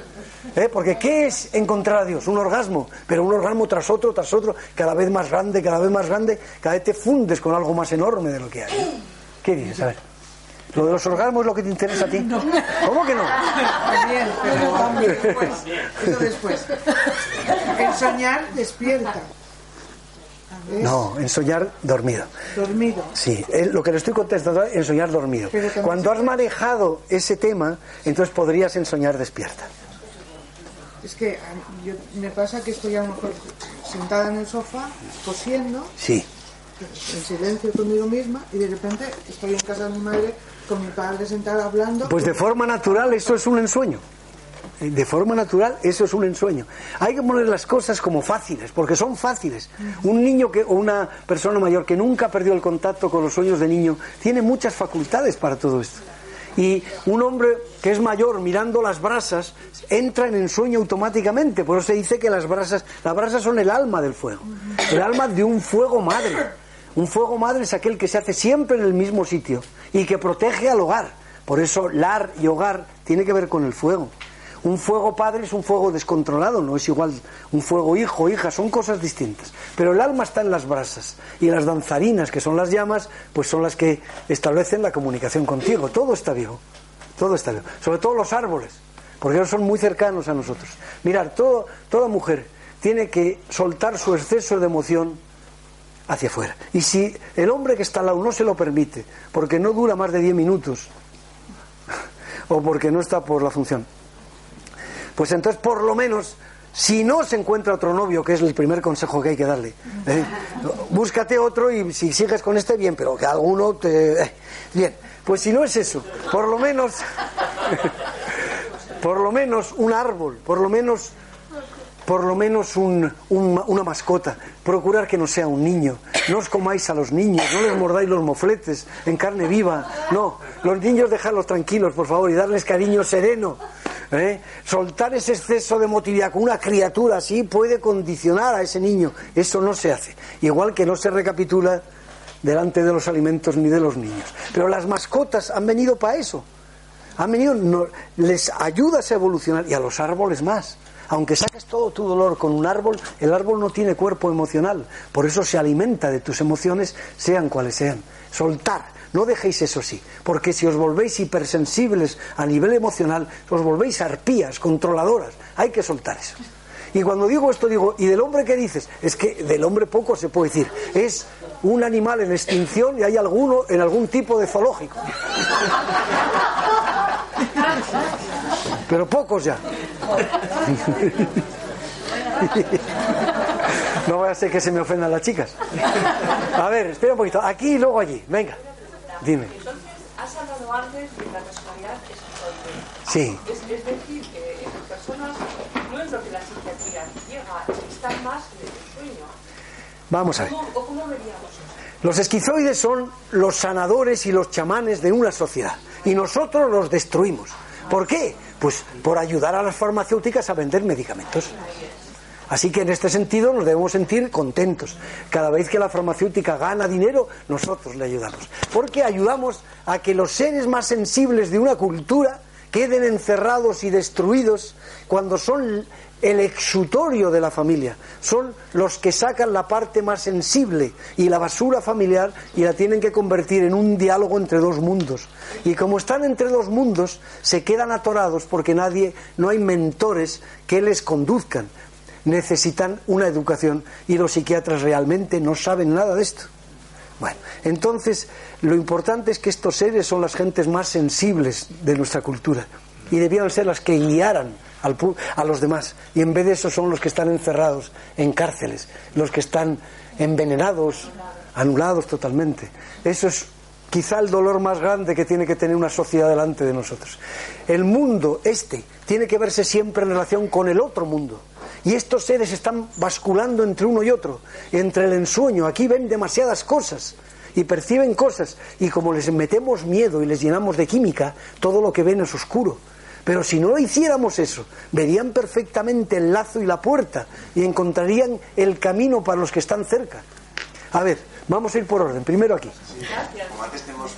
¿Eh? Porque ¿qué es encontrar a Dios? Un orgasmo, pero un orgasmo tras otro, tras otro, cada vez más grande, cada vez más grande, cada vez te fundes con algo más enorme de lo que hay. ¿Qué dices? A ver. ¿Lo de los orgasmos es lo que te interesa a ti? ¿Cómo que no? También, pero después. Eso después. El soñar despierta. No, en soñar dormido. Dormido. Sí, lo que le estoy contestando es en soñar dormido. También Cuando has manejado ese tema, entonces podrías ensoñar despierta. Es que yo, me pasa que estoy a lo mejor sentada en el sofá, cosiendo, Sí. en silencio conmigo misma, y de repente estoy en casa de mi madre con mi padre sentado hablando. Pues de forma natural eso es un ensueño. Eh, De forma natural eso es un ensueño. Hay que poner las cosas como fáciles, porque son fáciles. Un niño que, o una persona mayor que nunca perdió el contacto con los sueños de niño tiene muchas facultades para todo esto. Y un hombre que es mayor mirando las brasas entra en ensueño automáticamente. Por eso se dice que las brasas, las brasas son el alma del fuego, el alma de un fuego madre. Un fuego madre es aquel que se hace siempre en el mismo sitio y que protege al hogar. Por eso lar y hogar tiene que ver con el fuego. Un fuego padre es un fuego descontrolado, no es igual un fuego hijo, hija, son cosas distintas. Pero el alma está en las brasas y las danzarinas, que son las llamas, pues son las que establecen la comunicación contigo. Todo está vivo, todo está vivo. Sobre todo los árboles, porque ellos son muy cercanos a nosotros. Mirar, toda mujer tiene que soltar su exceso de emoción hacia afuera. Y si el hombre que está al lado no se lo permite, porque no dura más de 10 minutos, o porque no está por la función, pues entonces por lo menos si no se encuentra otro novio, que es el primer consejo que hay que darle, búscate otro y si sigues con este, bien, pero que alguno te... eh, Bien, pues si no es eso, por lo menos, por lo menos un árbol, por lo menos, por lo menos un- un- una mascota, procurar que no sea un niño, no os comáis a los niños, no les mordáis los mofletes en carne viva, no, los niños dejadlos tranquilos, por favor, y darles cariño sereno. ¿eh? Soltar ese exceso de emotividad con una criatura así puede condicionar a ese niño. Eso no se hace. Igual que no se recapitula delante de los alimentos ni de los niños. Pero las mascotas han venido para eso. Han venido, les ayudas a evolucionar y a los árboles más. Aunque saques todo tu dolor con un árbol, el árbol no tiene cuerpo emocional. Por eso se alimenta de tus emociones, sean cuales sean. Soltar. No dejéis eso sí, porque si os volvéis hipersensibles a nivel emocional, os volvéis arpías, controladoras. Hay que soltar eso. Y cuando digo esto, digo, ¿y del hombre qué dices? Es que del hombre poco se puede decir. Es un animal en extinción y hay alguno en algún tipo de zoológico. Pero pocos ya. No vaya a ser que se me ofendan las chicas. A ver, espera un poquito. Aquí y luego allí. Venga. Dime. Has hablado antes de la personalidad esquizoide. Sí. Es, es decir, que las personas no es lo que la psiquiatría llega, están más en el sueño. Vamos a ver. ¿Cómo, o cómo veríamos eso? Los esquizoides son los sanadores y los chamanes de una sociedad. Y nosotros los destruimos. ¿Por qué? Pues por ayudar a las farmacéuticas a vender medicamentos. Así que en este sentido nos debemos sentir contentos. Cada vez que la farmacéutica gana dinero, nosotros le ayudamos. Porque ayudamos a que los seres más sensibles de una cultura queden encerrados y destruidos cuando son el exutorio de la familia. Son los que sacan la parte más sensible y la basura familiar y la tienen que convertir en un diálogo entre dos mundos. Y como están entre dos mundos, se quedan atorados porque nadie, no hay mentores que les conduzcan necesitan una educación y los psiquiatras realmente no saben nada de esto. Bueno, entonces lo importante es que estos seres son las gentes más sensibles de nuestra cultura y debían ser las que guiaran al a los demás y en vez de eso son los que están encerrados en cárceles, los que están envenenados, anulados totalmente. Eso es quizá el dolor más grande que tiene que tener una sociedad delante de nosotros. El mundo este tiene que verse siempre en relación con el otro mundo. Y estos seres están basculando entre uno y otro, entre el ensueño. Aquí ven demasiadas cosas y perciben cosas. Y como les metemos miedo y les llenamos de química, todo lo que ven es oscuro. Pero si no hiciéramos eso, verían perfectamente el lazo y la puerta y encontrarían el camino para los que están cerca. A ver, vamos a ir por orden. Primero aquí. Como antes te hemos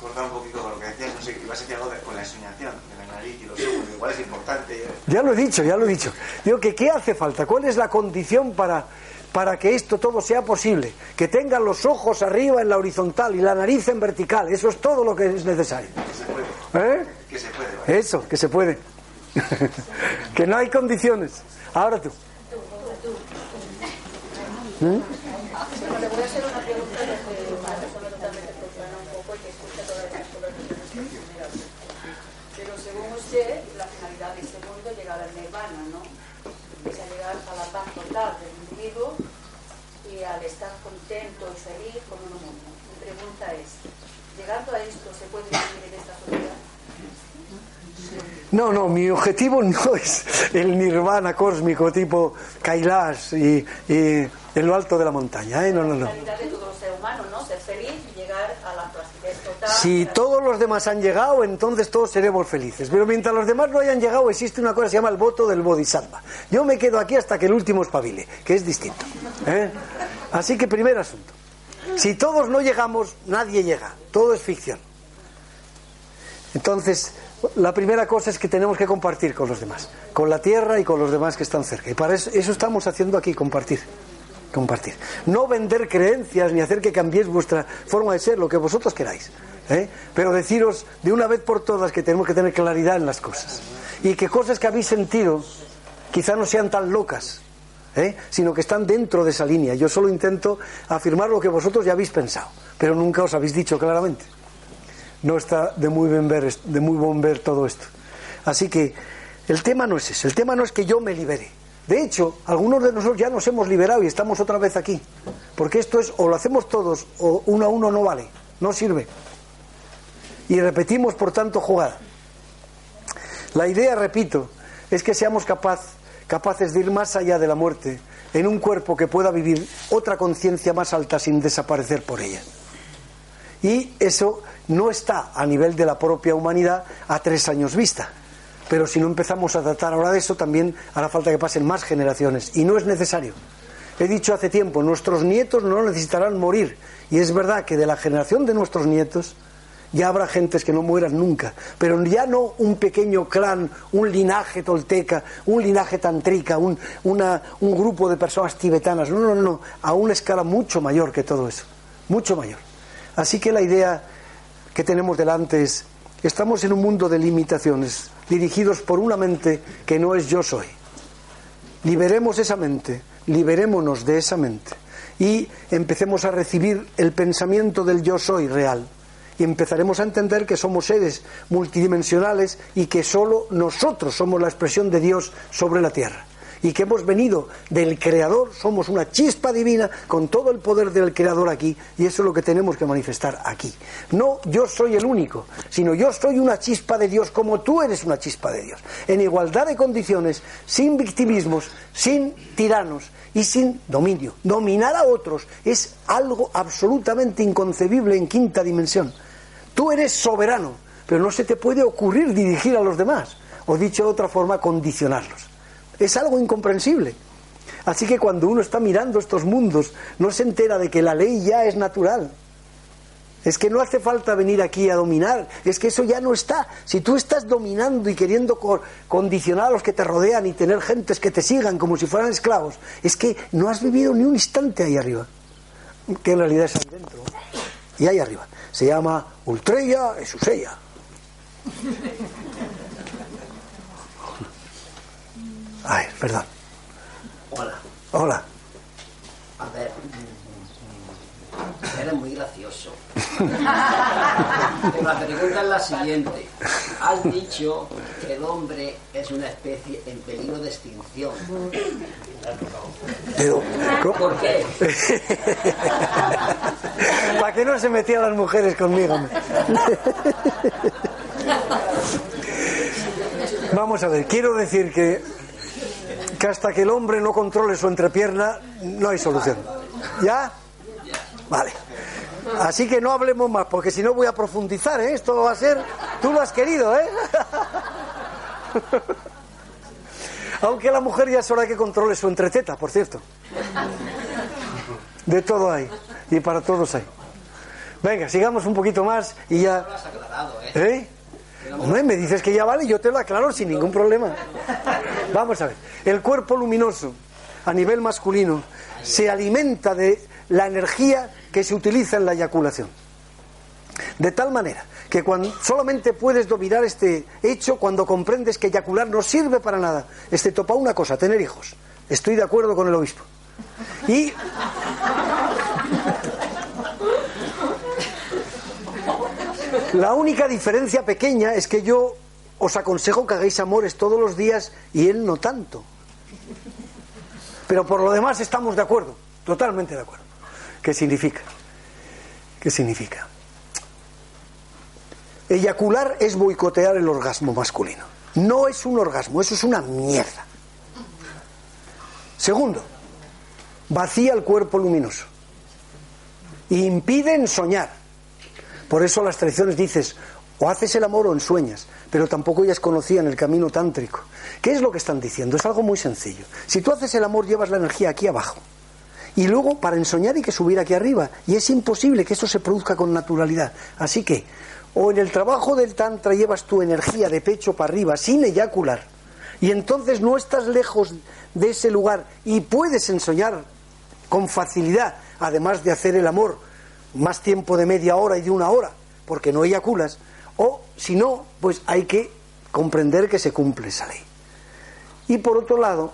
cortado un poquito con lo que decías, no sé, ibas a decir algo de- con la ensoñación de la nariz y los ojos, igual es importante. Ya lo he dicho, ya lo he dicho. Digo que ¿qué hace falta? ¿Cuál es la condición para, para que esto todo sea posible? Que tengan los ojos arriba en la horizontal y la nariz en vertical. Eso es todo lo que es necesario. ¿Eh? Que se puede, ¿vale? Eso, que se puede. que no hay condiciones. Ahora tú. ¿Mm? Bueno, le voy a hacer una pregunta desde una persona totalmente profana un poco y que escucha todas las cosas Pero según usted, la finalidad de este mundo es llegar al nirvana, ¿no? Es llegar a la paz total del al estar contento y feliz con uno mismo. Mi pregunta es, llegando a esto, ¿se puede vivir en esta sociedad? No, no, mi objetivo no es el nirvana cósmico tipo Kailash y, y en lo alto de la montaña. ¿eh? No, no, no. Si todos los demás han llegado, entonces todos seremos felices. Pero mientras los demás no hayan llegado, existe una cosa que se llama el voto del bodhisattva. Yo me quedo aquí hasta que el último espabile, que es distinto. ¿eh? Así que primer asunto. Si todos no llegamos, nadie llega. Todo es ficción. Entonces, la primera cosa es que tenemos que compartir con los demás, con la tierra y con los demás que están cerca. Y para eso, estamos haciendo aquí, compartir. Compartir. No vender creencias ni hacer que cambiéis vuestra forma de ser, lo que vosotros queráis. ¿eh? Pero deciros de una vez por todas que tenemos que tener claridad en las cosas. Y que cosas que habéis sentido quizá no sean tan locas, ¿eh? sino que están dentro de esa línea. Yo solo intento afirmar lo que vosotros ya habéis pensado, pero nunca os habéis dicho claramente no está de muy, buen ver, de muy buen ver todo esto. Así que el tema no es ese, el tema no es que yo me libere. De hecho, algunos de nosotros ya nos hemos liberado y estamos otra vez aquí. Porque esto es o lo hacemos todos o uno a uno no vale, no sirve. Y repetimos, por tanto, jugada. La idea, repito, es que seamos capaz, capaces de ir más allá de la muerte en un cuerpo que pueda vivir otra conciencia más alta sin desaparecer por ella. Y eso no está a nivel de la propia humanidad a tres años vista. Pero si no empezamos a tratar ahora de eso, también hará falta que pasen más generaciones. Y no es necesario. He dicho hace tiempo, nuestros nietos no necesitarán morir. Y es verdad que de la generación de nuestros nietos ya habrá gentes que no mueran nunca. Pero ya no un pequeño clan, un linaje tolteca, un linaje tantrica, un, un grupo de personas tibetanas. No, no, no. A una escala mucho mayor que todo eso. Mucho mayor. Así que la idea que tenemos delante es, estamos en un mundo de limitaciones, dirigidos por una mente que no es yo soy. Liberemos esa mente, liberémonos de esa mente y empecemos a recibir el pensamiento del yo soy real. Y empezaremos a entender que somos seres multidimensionales y que solo nosotros somos la expresión de Dios sobre la tierra y que hemos venido del Creador, somos una chispa divina con todo el poder del Creador aquí y eso es lo que tenemos que manifestar aquí. No yo soy el único, sino yo soy una chispa de Dios como tú eres una chispa de Dios, en igualdad de condiciones, sin victimismos, sin tiranos y sin dominio. Dominar a otros es algo absolutamente inconcebible en quinta dimensión. Tú eres soberano, pero no se te puede ocurrir dirigir a los demás, o dicho de otra forma, condicionarlos. Es algo incomprensible. Así que cuando uno está mirando estos mundos, no se entera de que la ley ya es natural. Es que no hace falta venir aquí a dominar, es que eso ya no está. Si tú estás dominando y queriendo condicionar a los que te rodean y tener gentes que te sigan como si fueran esclavos, es que no has vivido ni un instante ahí arriba, que en realidad es ahí dentro. Y ahí arriba. Se llama Ultreya Esusella. Ay, perdón. Hola. Hola. A ver, eres muy gracioso. La pregunta es la siguiente. Has dicho que el hombre es una especie en peligro de extinción. Pero, ¿Por qué? ¿Para qué no se metían las mujeres conmigo? Vamos a ver, quiero decir que que hasta que el hombre no controle su entrepierna no hay solución. ¿Ya? Vale. Así que no hablemos más, porque si no voy a profundizar, ¿eh? Esto va a ser... Tú lo has querido, ¿eh? Aunque la mujer ya es hora que controle su entreteta, por cierto. De todo hay. Y para todos hay. Venga, sigamos un poquito más y ya... ¿Eh? Hombre, me dices que ya vale, yo te lo aclaro sin ningún problema. Vamos a ver. El cuerpo luminoso, a nivel masculino, se alimenta de la energía que se utiliza en la eyaculación. De tal manera que cuando solamente puedes dominar este hecho cuando comprendes que eyacular no sirve para nada, excepto para una cosa, tener hijos. Estoy de acuerdo con el obispo. Y La única diferencia pequeña es que yo os aconsejo que hagáis amores todos los días y él no tanto. Pero por lo demás estamos de acuerdo, totalmente de acuerdo. ¿Qué significa? ¿Qué significa? Eyacular es boicotear el orgasmo masculino. No es un orgasmo, eso es una mierda. Segundo, vacía el cuerpo luminoso. Impiden soñar Por eso las tradiciones dices, o haces el amor o ensueñas, pero tampoco ellas conocían el camino tántrico. ¿Qué es lo que están diciendo? Es algo muy sencillo. Si tú haces el amor, llevas la energía aquí abajo. Y luego para ensoñar hay que subir aquí arriba. Y es imposible que eso se produzca con naturalidad. Así que, o en el trabajo del Tantra llevas tu energía de pecho para arriba, sin eyacular, y entonces no estás lejos de ese lugar y puedes ensoñar con facilidad, además de hacer el amor más tiempo de media hora y de una hora, porque no eyaculas, o si no, pues hay que comprender que se cumple esa ley. Y por otro lado,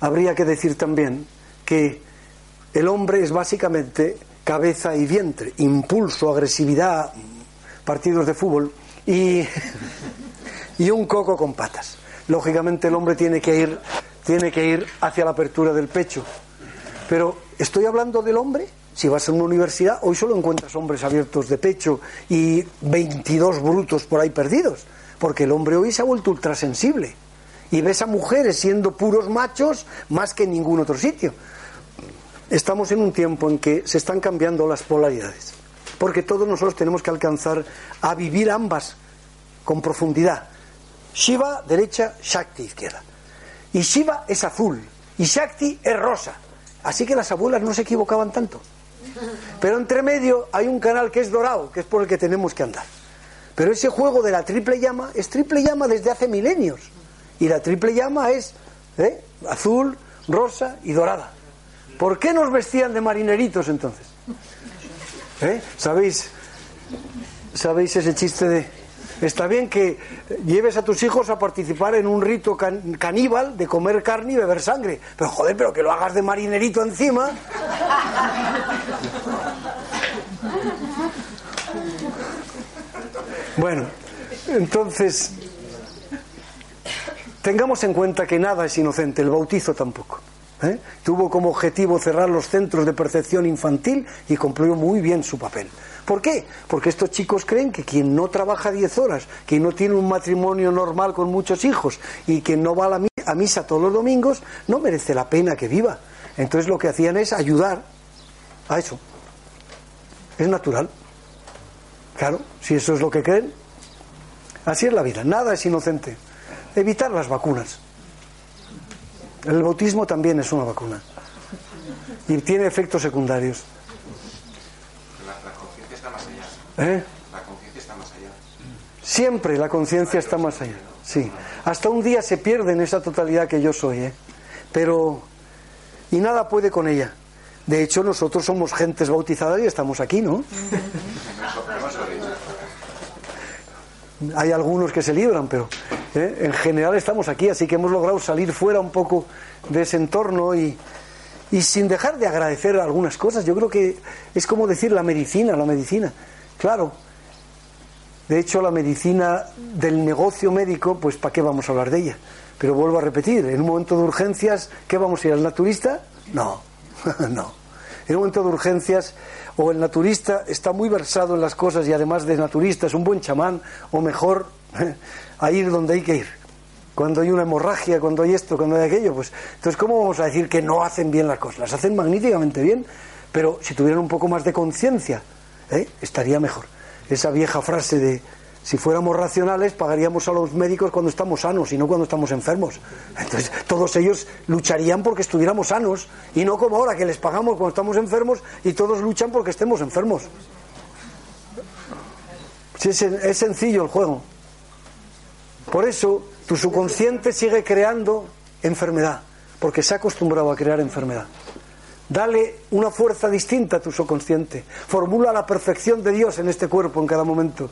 habría que decir también que el hombre es básicamente cabeza y vientre, impulso, agresividad, partidos de fútbol y, y un coco con patas. Lógicamente el hombre tiene que ir tiene que ir hacia la apertura del pecho. Pero estoy hablando del hombre. Si vas a una universidad, hoy solo encuentras hombres abiertos de pecho y 22 brutos por ahí perdidos, porque el hombre hoy se ha vuelto ultrasensible y ves a mujeres siendo puros machos más que en ningún otro sitio. Estamos en un tiempo en que se están cambiando las polaridades, porque todos nosotros tenemos que alcanzar a vivir ambas con profundidad. Shiva derecha, Shakti izquierda. Y Shiva es azul y Shakti es rosa. Así que las abuelas no se equivocaban tanto. Pero entre medio hay un canal que es dorado, que es por el que tenemos que andar. Pero ese juego de la triple llama es triple llama desde hace milenios. Y la triple llama es ¿eh? azul, rosa y dorada. ¿Por qué nos vestían de marineritos entonces? ¿Eh? ¿Sabéis, ¿Sabéis ese chiste de Está bien que lleves a tus hijos a participar en un rito caníbal de comer carne y beber sangre. Pero joder, pero que lo hagas de marinerito encima. Bueno, entonces, tengamos en cuenta que nada es inocente, el bautizo tampoco. ¿eh? Tuvo como objetivo cerrar los centros de percepción infantil y cumplió muy bien su papel. ¿Por qué? Porque estos chicos creen que quien no trabaja 10 horas, quien no tiene un matrimonio normal con muchos hijos y quien no va a, a misa todos los domingos, no merece la pena que viva. Entonces lo que hacían es ayudar a eso. Es natural. Claro, si eso es lo que creen. Así es la vida, nada es inocente. Evitar las vacunas. El bautismo también es una vacuna. Y tiene efectos secundarios. ¿Eh? La conciencia está más allá. Siempre la conciencia está más allá. Sí. Hasta un día se pierde en esa totalidad que yo soy, ¿eh? Pero. Y nada puede con ella. De hecho, nosotros somos gentes bautizadas y estamos aquí, ¿no? Hay algunos que se libran, pero ¿eh? en general estamos aquí, así que hemos logrado salir fuera un poco de ese entorno y, y sin dejar de agradecer algunas cosas. Yo creo que es como decir la medicina, la medicina. Claro. De hecho, la medicina del negocio médico, pues ¿para qué vamos a hablar de ella? Pero vuelvo a repetir, en un momento de urgencias, ¿qué vamos a ir al naturista? No, no. En un momento de urgencias, o el naturista está muy versado en las cosas y además de naturista es un buen chamán, o mejor, a ir donde hay que ir. Cuando hay una hemorragia, cuando hay esto, cuando hay aquello, pues entonces ¿cómo vamos a decir que no hacen bien las cosas? Las hacen magníficamente bien, pero si tuvieran un poco más de conciencia, ¿eh? estaría mejor. Esa vieja frase de si fuéramos racionales pagaríamos a los médicos cuando estamos sanos y no cuando estamos enfermos. Entonces todos ellos lucharían porque estuviéramos sanos y no como ahora que les pagamos cuando estamos enfermos y todos luchan porque estemos enfermos. es sencillo el juego. Por eso tu subconsciente sigue creando enfermedad, porque se ha acostumbrado a crear enfermedad. Dale una fuerza distinta a tu subconsciente. Formula la perfección de Dios en este cuerpo en cada momento.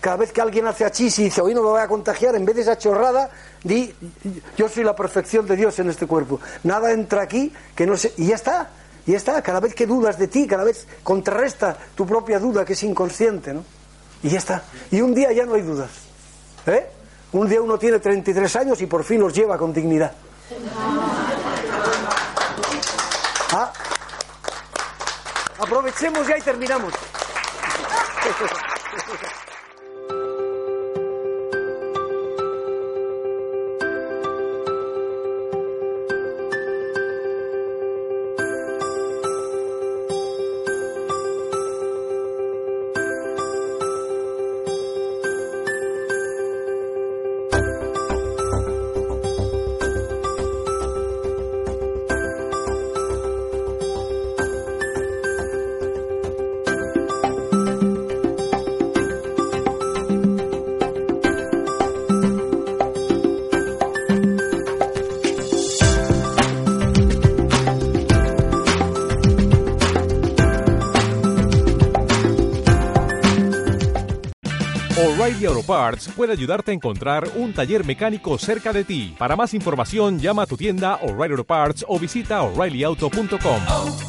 Cada vez que alguien hace achis y dice, hoy no me voy a contagiar, en vez de esa chorrada, di, yo soy la perfección de Dios en este cuerpo. Nada entra aquí que no sé. Y ya está. Y ya está. Cada vez que dudas de ti, cada vez contrarresta tu propia duda que es inconsciente, ¿no? Y ya está. Y un día ya no hay dudas. ¿Eh? Un día uno tiene 33 años y por fin los lleva con dignidad. Ah. Aprovechemos ya y terminamos. Parts puede ayudarte a encontrar un taller mecánico cerca de ti. Para más información, llama a tu tienda O'Reilly Auto Parts o visita oreillyauto.com.